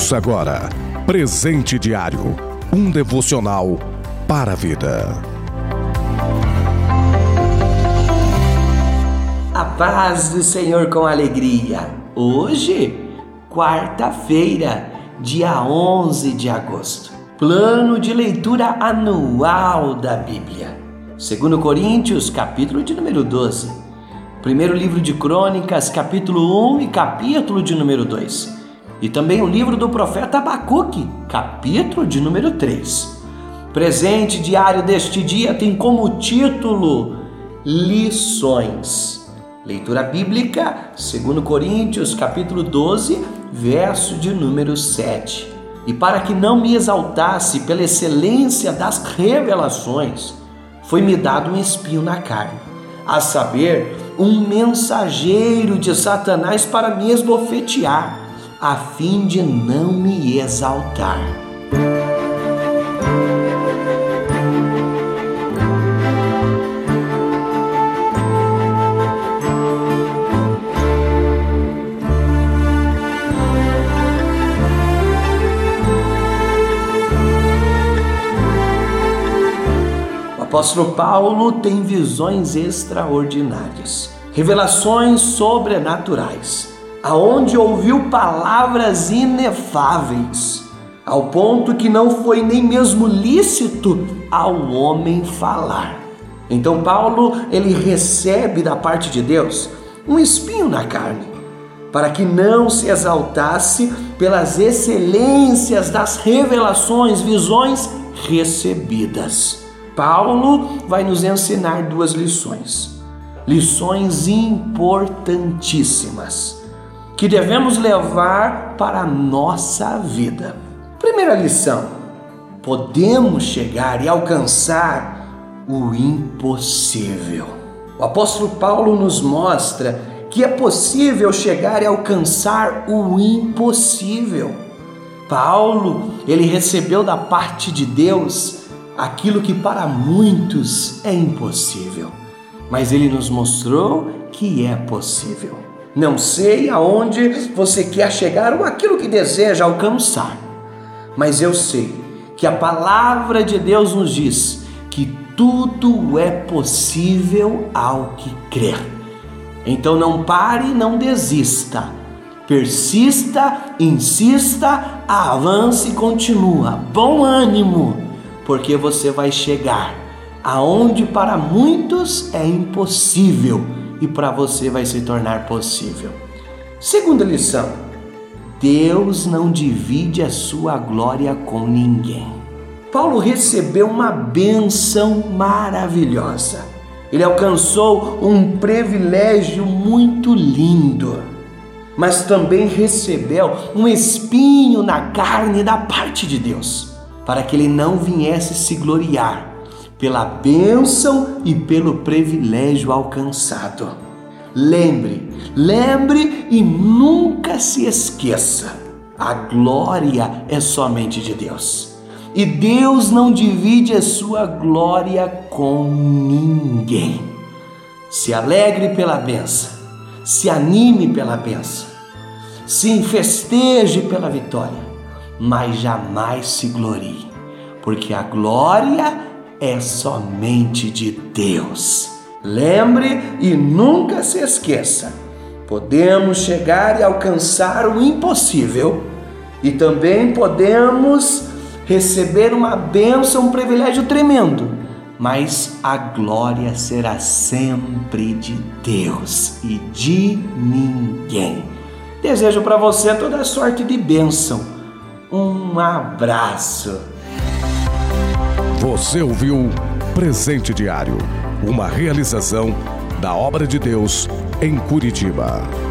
Ouça agora Presente Diário um devocional para a vida. A paz do Senhor com alegria. Hoje, quarta-feira, dia 11 de agosto. Plano de leitura anual da Bíblia. Segundo Coríntios, capítulo de número 12. Primeiro livro de Crônicas, capítulo 1 e capítulo de número 2 e também o livro do profeta Abacuque, capítulo de número 3. Presente diário deste dia tem como título Lições. Leitura bíblica, 2 Coríntios, capítulo 12, verso de número 7. E para que não me exaltasse pela excelência das revelações, foi-me dado um espinho na carne, a saber, um mensageiro de Satanás para me esbofetear a fim de não me exaltar. O apóstolo Paulo tem visões extraordinárias, revelações sobrenaturais aonde ouviu palavras inefáveis, ao ponto que não foi nem mesmo lícito ao homem falar. Então Paulo, ele recebe da parte de Deus um espinho na carne, para que não se exaltasse pelas excelências das revelações, visões recebidas. Paulo vai nos ensinar duas lições, lições importantíssimas que devemos levar para a nossa vida. Primeira lição: podemos chegar e alcançar o impossível. O apóstolo Paulo nos mostra que é possível chegar e alcançar o impossível. Paulo, ele recebeu da parte de Deus aquilo que para muitos é impossível, mas ele nos mostrou que é possível. Não sei aonde você quer chegar ou aquilo que deseja alcançar, mas eu sei que a palavra de Deus nos diz que tudo é possível ao que crer. Então não pare, não desista. Persista, insista, avance e continua. Bom ânimo, porque você vai chegar aonde para muitos é impossível e para você vai se tornar possível. Segunda lição: Deus não divide a sua glória com ninguém. Paulo recebeu uma benção maravilhosa. Ele alcançou um privilégio muito lindo, mas também recebeu um espinho na carne da parte de Deus, para que ele não viesse se gloriar pela bênção e pelo privilégio alcançado. Lembre, lembre e nunca se esqueça: a glória é somente de Deus. E Deus não divide a sua glória com ninguém. Se alegre pela benção, se anime pela benção, se enfesteje pela vitória, mas jamais se glorie, porque a glória é somente de Deus. Lembre e nunca se esqueça: podemos chegar e alcançar o impossível e também podemos receber uma bênção, um privilégio tremendo, mas a glória será sempre de Deus e de ninguém. Desejo para você toda sorte de bênção. Um abraço. Você ouviu Presente Diário, uma realização da obra de Deus em Curitiba.